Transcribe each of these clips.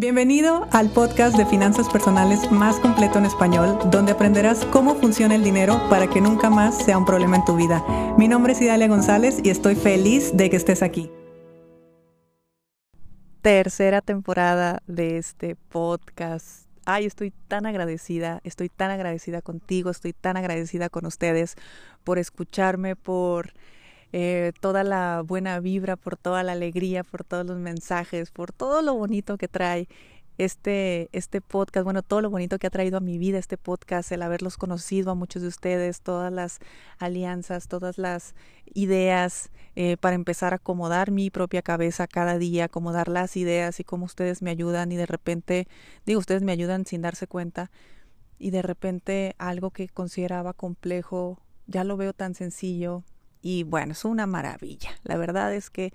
Bienvenido al podcast de finanzas personales más completo en español, donde aprenderás cómo funciona el dinero para que nunca más sea un problema en tu vida. Mi nombre es Idalia González y estoy feliz de que estés aquí. Tercera temporada de este podcast. Ay, estoy tan agradecida, estoy tan agradecida contigo, estoy tan agradecida con ustedes por escucharme, por eh, toda la buena vibra, por toda la alegría, por todos los mensajes, por todo lo bonito que trae este, este podcast, bueno, todo lo bonito que ha traído a mi vida este podcast, el haberlos conocido a muchos de ustedes, todas las alianzas, todas las ideas eh, para empezar a acomodar mi propia cabeza cada día, acomodar las ideas y cómo ustedes me ayudan y de repente, digo, ustedes me ayudan sin darse cuenta y de repente algo que consideraba complejo, ya lo veo tan sencillo, y bueno, es una maravilla. La verdad es que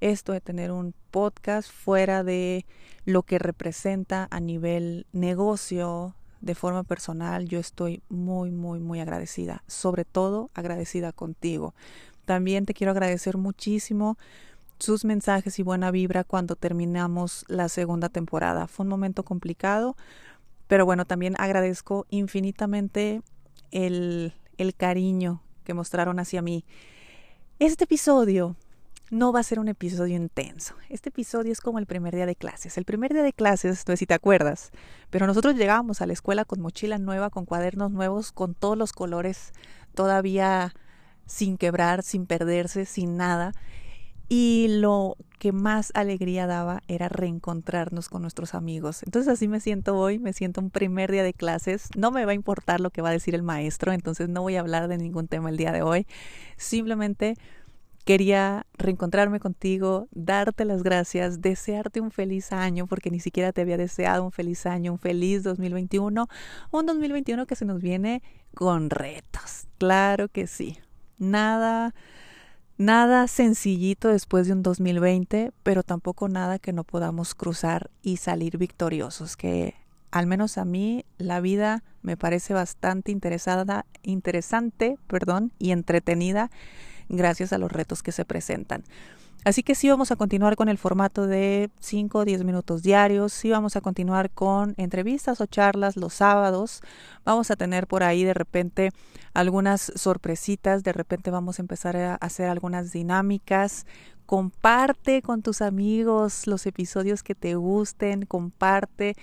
esto de tener un podcast fuera de lo que representa a nivel negocio, de forma personal, yo estoy muy, muy, muy agradecida. Sobre todo agradecida contigo. También te quiero agradecer muchísimo sus mensajes y buena vibra cuando terminamos la segunda temporada. Fue un momento complicado, pero bueno, también agradezco infinitamente el, el cariño que mostraron hacia mí. Este episodio no va a ser un episodio intenso. Este episodio es como el primer día de clases. El primer día de clases, no sé si te acuerdas, pero nosotros llegábamos a la escuela con mochila nueva, con cuadernos nuevos, con todos los colores todavía sin quebrar, sin perderse, sin nada. Y lo que más alegría daba era reencontrarnos con nuestros amigos. Entonces así me siento hoy, me siento un primer día de clases. No me va a importar lo que va a decir el maestro, entonces no voy a hablar de ningún tema el día de hoy. Simplemente quería reencontrarme contigo, darte las gracias, desearte un feliz año, porque ni siquiera te había deseado un feliz año, un feliz 2021, un 2021 que se nos viene con retos. Claro que sí. Nada Nada sencillito después de un 2020, pero tampoco nada que no podamos cruzar y salir victoriosos, que al menos a mí la vida me parece bastante interesada, interesante, perdón, y entretenida gracias a los retos que se presentan. Así que sí vamos a continuar con el formato de 5 o 10 minutos diarios, sí vamos a continuar con entrevistas o charlas los sábados, vamos a tener por ahí de repente algunas sorpresitas, de repente vamos a empezar a hacer algunas dinámicas. Comparte con tus amigos los episodios que te gusten, comparte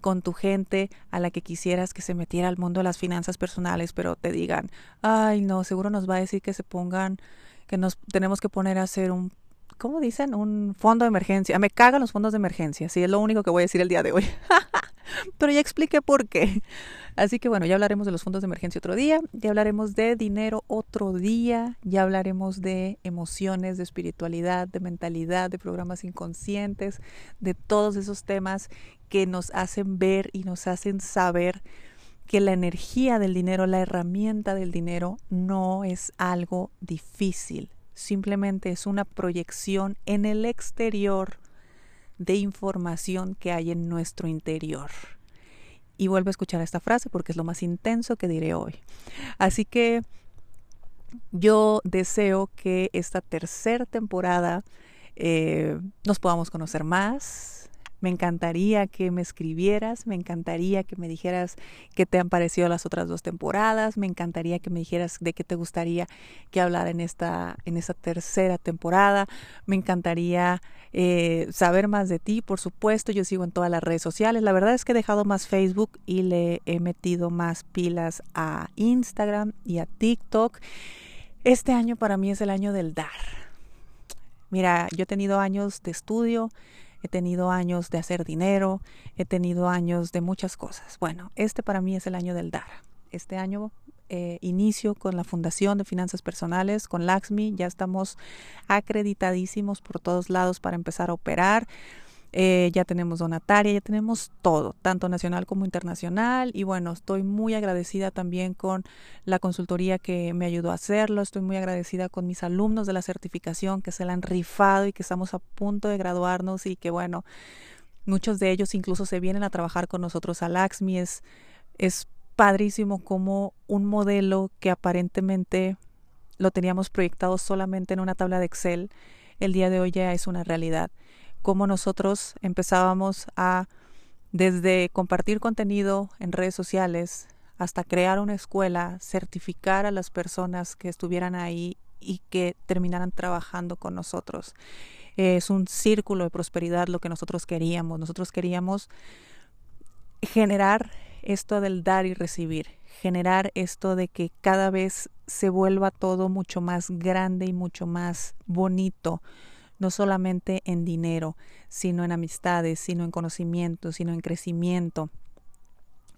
con tu gente a la que quisieras que se metiera al mundo de las finanzas personales, pero te digan, ay no, seguro nos va a decir que se pongan, que nos tenemos que poner a hacer un ¿cómo dicen? Un fondo de emergencia. Me cagan los fondos de emergencia, sí, es lo único que voy a decir el día de hoy. Pero ya expliqué por qué. Así que bueno, ya hablaremos de los fondos de emergencia otro día, ya hablaremos de dinero otro día, ya hablaremos de emociones, de espiritualidad, de mentalidad, de programas inconscientes, de todos esos temas que nos hacen ver y nos hacen saber que la energía del dinero, la herramienta del dinero no es algo difícil, simplemente es una proyección en el exterior de información que hay en nuestro interior. Y vuelvo a escuchar esta frase porque es lo más intenso que diré hoy. Así que yo deseo que esta tercera temporada eh, nos podamos conocer más, me encantaría que me escribieras, me encantaría que me dijeras qué te han parecido las otras dos temporadas, me encantaría que me dijeras de qué te gustaría que hablara en esta, en esta tercera temporada, me encantaría eh, saber más de ti, por supuesto, yo sigo en todas las redes sociales, la verdad es que he dejado más Facebook y le he metido más pilas a Instagram y a TikTok. Este año para mí es el año del dar. Mira, yo he tenido años de estudio, he tenido años de hacer dinero, he tenido años de muchas cosas. Bueno, este para mí es el año del dar. Este año eh, inicio con la Fundación de Finanzas Personales, con Laxmi, ya estamos acreditadísimos por todos lados para empezar a operar. Eh, ya tenemos donataria, ya tenemos todo, tanto nacional como internacional. Y bueno, estoy muy agradecida también con la consultoría que me ayudó a hacerlo. Estoy muy agradecida con mis alumnos de la certificación que se la han rifado y que estamos a punto de graduarnos y que bueno, muchos de ellos incluso se vienen a trabajar con nosotros a Laxmi. Es, es padrísimo como un modelo que aparentemente lo teníamos proyectado solamente en una tabla de Excel, el día de hoy ya es una realidad cómo nosotros empezábamos a, desde compartir contenido en redes sociales hasta crear una escuela, certificar a las personas que estuvieran ahí y que terminaran trabajando con nosotros. Es un círculo de prosperidad lo que nosotros queríamos. Nosotros queríamos generar esto del dar y recibir, generar esto de que cada vez se vuelva todo mucho más grande y mucho más bonito, no solamente en dinero, sino en amistades, sino en conocimiento, sino en crecimiento,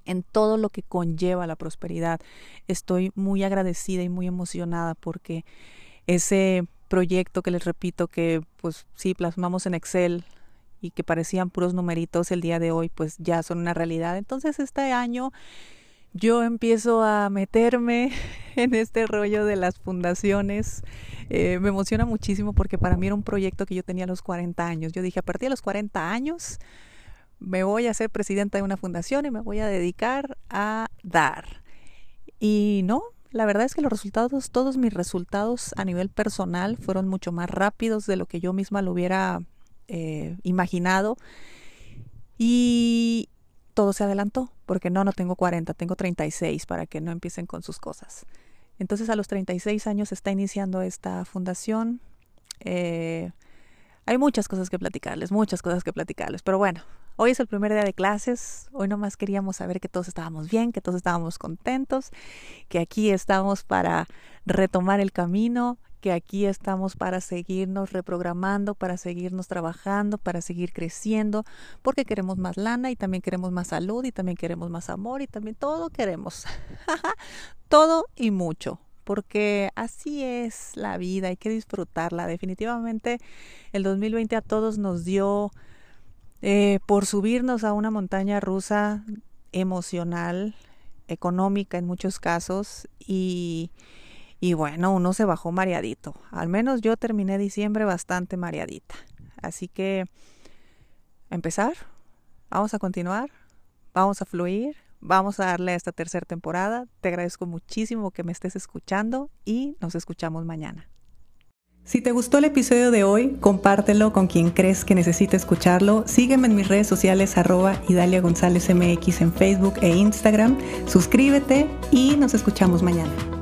en todo lo que conlleva la prosperidad. Estoy muy agradecida y muy emocionada porque ese proyecto que les repito que pues sí plasmamos en Excel y que parecían puros numeritos el día de hoy pues ya son una realidad. Entonces este año yo empiezo a meterme en este rollo de las fundaciones. Eh, me emociona muchísimo porque para mí era un proyecto que yo tenía a los 40 años. Yo dije, a partir de los 40 años me voy a ser presidenta de una fundación y me voy a dedicar a dar. Y no, la verdad es que los resultados, todos mis resultados a nivel personal fueron mucho más rápidos de lo que yo misma lo hubiera eh, imaginado. Y todo se adelantó, porque no, no tengo 40, tengo 36 para que no empiecen con sus cosas. Entonces a los 36 años está iniciando esta fundación. Eh, hay muchas cosas que platicarles, muchas cosas que platicarles, pero bueno, Hoy es el primer día de clases, hoy nomás queríamos saber que todos estábamos bien, que todos estábamos contentos, que aquí estamos para retomar el camino, que aquí estamos para seguirnos reprogramando, para seguirnos trabajando, para seguir creciendo, porque queremos más lana y también queremos más salud y también queremos más amor y también todo queremos. todo y mucho porque así es la vida, hay que disfrutarla. Definitivamente el 2020 a todos nos dio eh, por subirnos a una montaña rusa emocional, económica en muchos casos y, y bueno, uno se bajó mareadito. Al menos yo terminé diciembre bastante mareadita. Así que, empezar, vamos a continuar, vamos a fluir, vamos a darle a esta tercera temporada. Te agradezco muchísimo que me estés escuchando y nos escuchamos mañana. Si te gustó el episodio de hoy, compártelo con quien crees que necesite escucharlo. Sígueme en mis redes sociales arroba Idalia González en Facebook e Instagram. Suscríbete y nos escuchamos mañana.